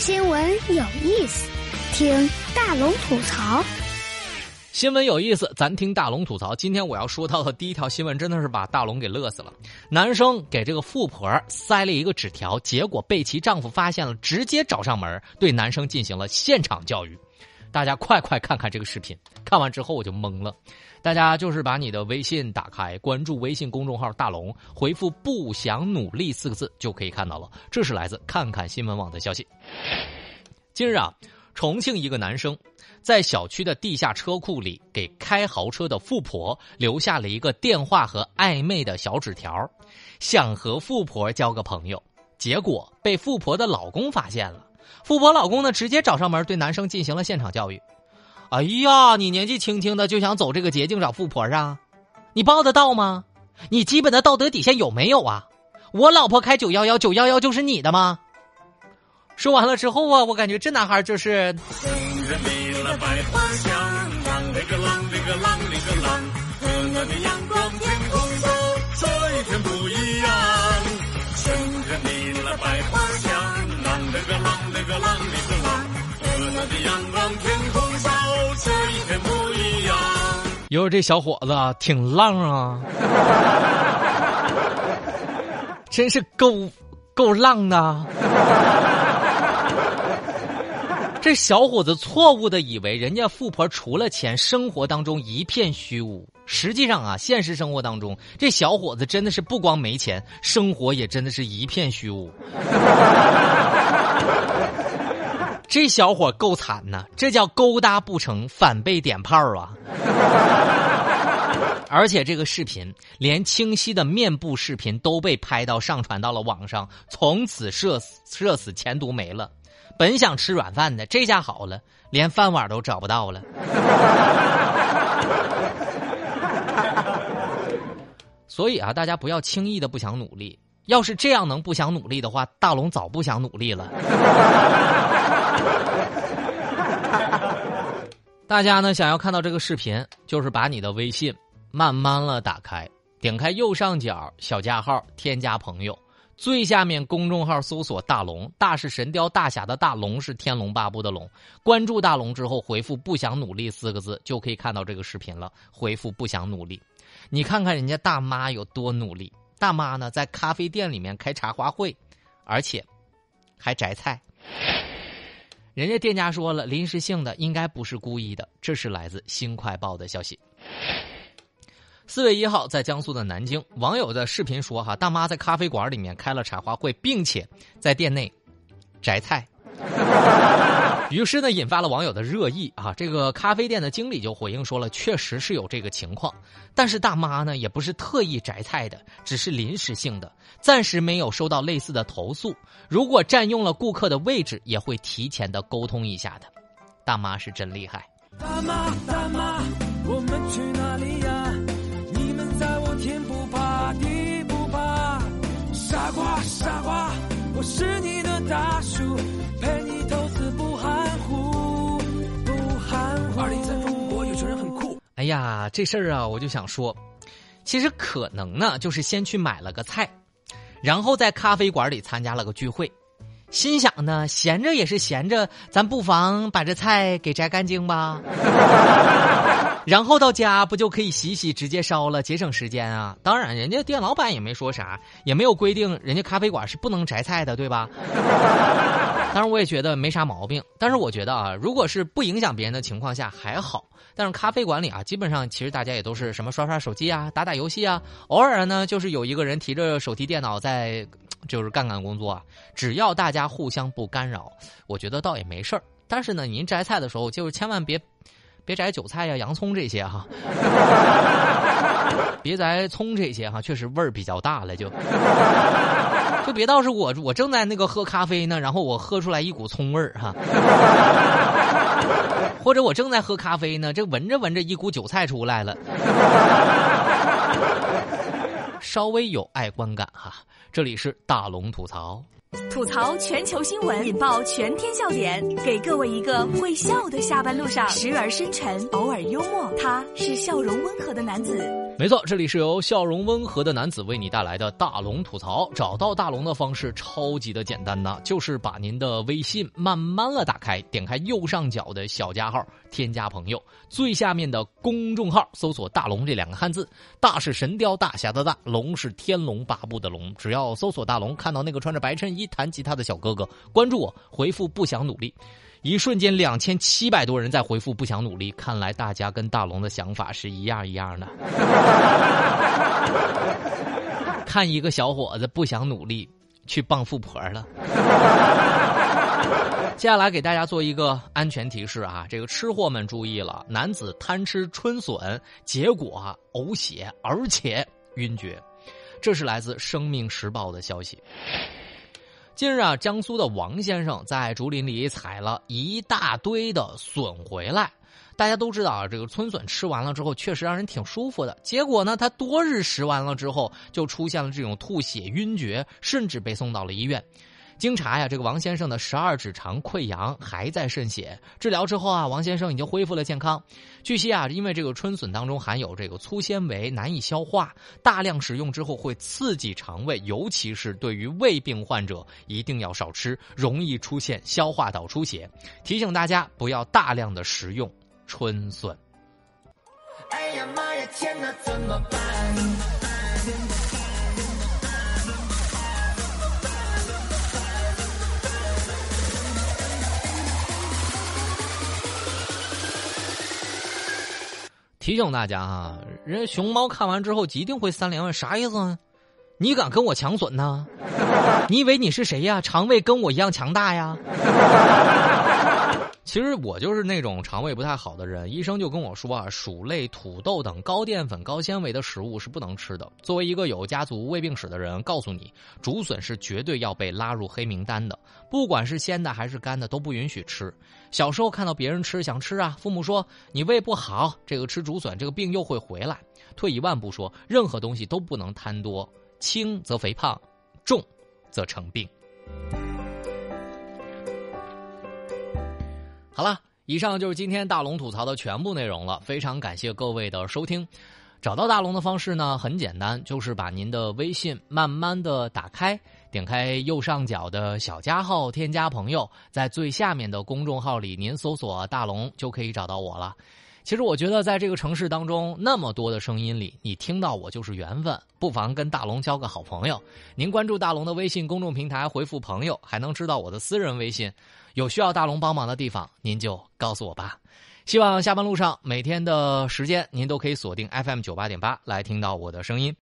新闻有意思，听大龙吐槽。新闻有意思，咱听大龙吐槽。今天我要说到的第一条新闻，真的是把大龙给乐死了。男生给这个富婆塞了一个纸条，结果被其丈夫发现了，直接找上门，对男生进行了现场教育。大家快快看看这个视频，看完之后我就懵了。大家就是把你的微信打开，关注微信公众号“大龙”，回复“不想努力”四个字就可以看到了。这是来自看看新闻网的消息。近日啊，重庆一个男生在小区的地下车库里给开豪车的富婆留下了一个电话和暧昧的小纸条，想和富婆交个朋友，结果被富婆的老公发现了。富婆老公呢，直接找上门对男生进行了现场教育。哎呀，你年纪轻轻的就想走这个捷径找富婆啊？你报得到吗？你基本的道德底线有没有啊？我老婆开九幺幺，九幺幺就是你的吗？说完了之后啊，我感觉这男孩就是。天不一样，全看你了，百花香哟，这小伙子挺浪啊，真是够够浪的。这小伙子错误的以为人家富婆除了钱，生活当中一片虚无。实际上啊，现实生活当中，这小伙子真的是不光没钱，生活也真的是一片虚无。这小伙够惨呐，这叫勾搭不成反被点炮啊！而且这个视频连清晰的面部视频都被拍到上传到了网上，从此社死社死前途没了。本想吃软饭的，这下好了，连饭碗都找不到了。所以啊，大家不要轻易的不想努力。要是这样能不想努力的话，大龙早不想努力了。大家呢想要看到这个视频，就是把你的微信慢慢了打开，点开右上角小加号，添加朋友，最下面公众号搜索“大龙”，大是神雕大侠的大龙是天龙八部的龙，关注大龙之后回复“不想努力”四个字，就可以看到这个视频了。回复“不想努力”，你看看人家大妈有多努力。大妈呢在咖啡店里面开茶话会，而且还摘菜。人家店家说了，临时性的，应该不是故意的。这是来自《新快报》的消息。四月一号，在江苏的南京，网友的视频说：“哈，大妈在咖啡馆里面开了茶话会，并且在店内摘菜。”于是呢，引发了网友的热议啊！这个咖啡店的经理就回应说了，确实是有这个情况，但是大妈呢也不是特意摘菜的，只是临时性的，暂时没有收到类似的投诉。如果占用了顾客的位置，也会提前的沟通一下的。大妈是真厉害。大妈大妈，我们去哪里呀？你们在我天不怕地不怕，傻瓜傻瓜，我是你的大叔，陪不含糊不含糊。二零三中国有钱人很酷。哎呀，这事儿啊，我就想说，其实可能呢，就是先去买了个菜，然后在咖啡馆里参加了个聚会。心想呢，闲着也是闲着，咱不妨把这菜给摘干净吧，然后到家不就可以洗洗直接烧了，节省时间啊？当然，人家店老板也没说啥，也没有规定人家咖啡馆是不能摘菜的，对吧？当然，我也觉得没啥毛病。但是我觉得啊，如果是不影响别人的情况下还好。但是咖啡馆里啊，基本上其实大家也都是什么刷刷手机啊，打打游戏啊，偶尔呢就是有一个人提着手提电脑在。就是干干工作啊，只要大家互相不干扰，我觉得倒也没事儿。但是呢，您摘菜的时候，就是千万别别摘韭菜呀、洋葱这些哈，别摘葱这些哈，确实味儿比较大了，就就别到是我我正在那个喝咖啡呢，然后我喝出来一股葱味儿哈，或者我正在喝咖啡呢，这闻着闻着一股韭菜出来了。稍微有爱观感哈，这里是大龙吐槽，吐槽全球新闻，引爆全天笑点，给各位一个会笑的下班路上，时而深沉，偶尔幽默，他是笑容温和的男子没错，这里是由笑容温和的男子为你带来的大龙吐槽。找到大龙的方式超级的简单呢，就是把您的微信慢慢的打开，点开右上角的小加号，添加朋友，最下面的公众号搜索“大龙”这两个汉字。大是神雕大侠的大，龙是天龙八部的龙。只要搜索大龙，看到那个穿着白衬衣弹吉他的小哥哥，关注我，回复不想努力。一瞬间，两千七百多人在回复“不想努力”，看来大家跟大龙的想法是一样一样的。看一个小伙子不想努力，去傍富婆了。接下来给大家做一个安全提示啊，这个吃货们注意了，男子贪吃春笋，结果呕血，而且晕厥。这是来自《生命时报》的消息。近日啊，江苏的王先生在竹林里采了一大堆的笋回来。大家都知道啊，这个春笋吃完了之后，确实让人挺舒服的。结果呢，他多日食完了之后，就出现了这种吐血、晕厥，甚至被送到了医院。经查呀，这个王先生的十二指肠溃疡还在渗血。治疗之后啊，王先生已经恢复了健康。据悉啊，因为这个春笋当中含有这个粗纤维，难以消化，大量食用之后会刺激肠胃，尤其是对于胃病患者一定要少吃，容易出现消化道出血。提醒大家不要大量的食用春笋。哎呀妈呀，天哪，怎么办？提醒大家啊，人熊猫看完之后一定会三连问，啥意思啊？你敢跟我抢笋呢？你以为你是谁呀？肠胃跟我一样强大呀？其实我就是那种肠胃不太好的人，医生就跟我说啊，薯类、土豆等高淀粉、高纤维的食物是不能吃的。作为一个有家族胃病史的人，告诉你，竹笋是绝对要被拉入黑名单的，不管是鲜的还是干的都不允许吃。小时候看到别人吃想吃啊，父母说你胃不好，这个吃竹笋这个病又会回来。退一万步说，任何东西都不能贪多，轻则肥胖，重则成病。好了，以上就是今天大龙吐槽的全部内容了。非常感谢各位的收听。找到大龙的方式呢，很简单，就是把您的微信慢慢的打开，点开右上角的小加号，添加朋友，在最下面的公众号里，您搜索“大龙”就可以找到我了。其实我觉得，在这个城市当中，那么多的声音里，你听到我就是缘分。不妨跟大龙交个好朋友。您关注大龙的微信公众平台，回复“朋友”，还能知道我的私人微信。有需要大龙帮忙的地方，您就告诉我吧。希望下班路上每天的时间，您都可以锁定 FM 九八点八来听到我的声音。